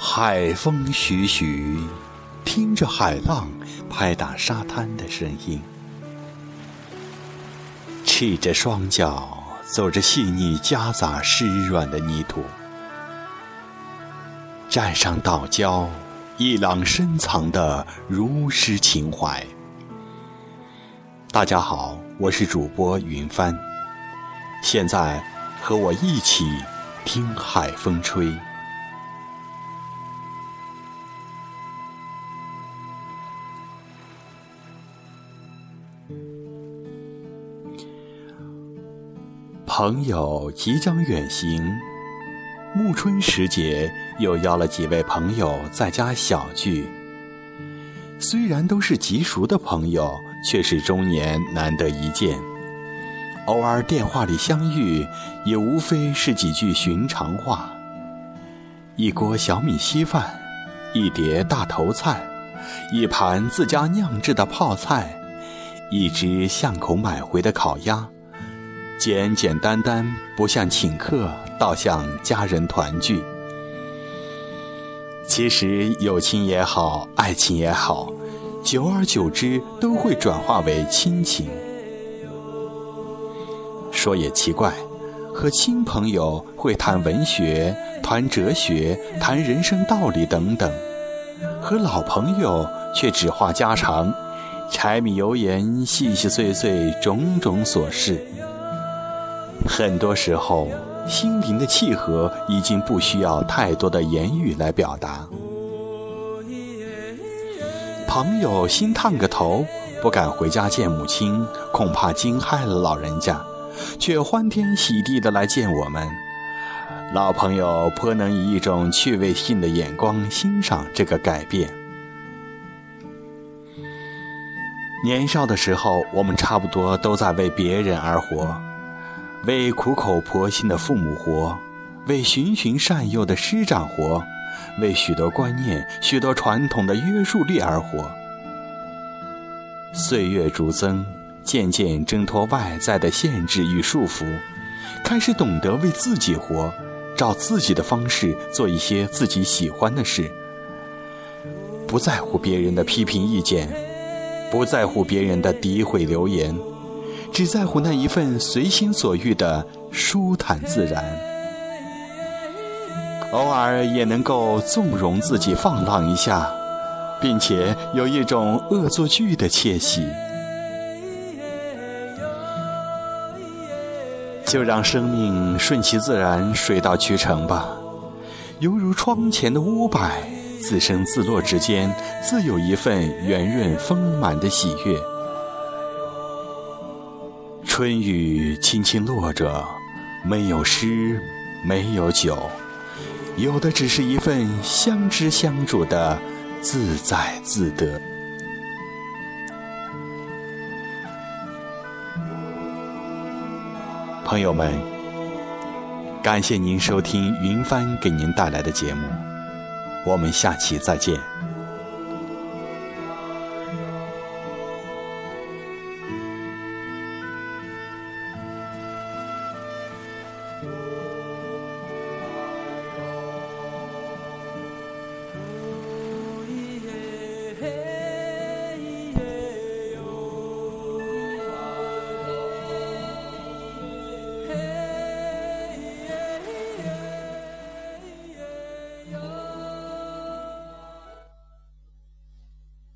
海风徐徐，听着海浪拍打沙滩的声音，赤着双脚走着细腻夹杂湿软的泥土，站上岛礁，一朗深藏的如诗情怀。大家好，我是主播云帆，现在和我一起听海风吹。朋友即将远行，暮春时节又邀了几位朋友在家小聚。虽然都是极熟的朋友，却是终年难得一见。偶尔电话里相遇，也无非是几句寻常话。一锅小米稀饭，一碟大头菜，一盘自家酿制的泡菜，一只巷口买回的烤鸭。简简单单，不像请客，倒像家人团聚。其实友情也好，爱情也好，久而久之都会转化为亲情。说也奇怪，和亲朋友会谈文学、谈哲学、谈人生道理等等，和老朋友却只话家常，柴米油盐，细细碎碎，种种琐事。很多时候，心灵的契合已经不需要太多的言语来表达。朋友心烫个头，不敢回家见母亲，恐怕惊害了老人家，却欢天喜地的来见我们。老朋友颇能以一种趣味性的眼光欣赏这个改变。年少的时候，我们差不多都在为别人而活。为苦口婆心的父母活，为循循善诱的师长活，为许多观念、许多传统的约束力而活。岁月逐增，渐渐挣脱外在的限制与束缚，开始懂得为自己活，照自己的方式做一些自己喜欢的事，不在乎别人的批评意见，不在乎别人的诋毁流言。只在乎那一份随心所欲的舒坦自然，偶尔也能够纵容自己放浪一下，并且有一种恶作剧的窃喜。就让生命顺其自然，水到渠成吧。犹如窗前的乌柏，自生自落之间，自有一份圆润丰满的喜悦。春雨轻轻落着，没有诗，没有酒，有的只是一份相知相助的自在自得。朋友们，感谢您收听云帆给您带来的节目，我们下期再见。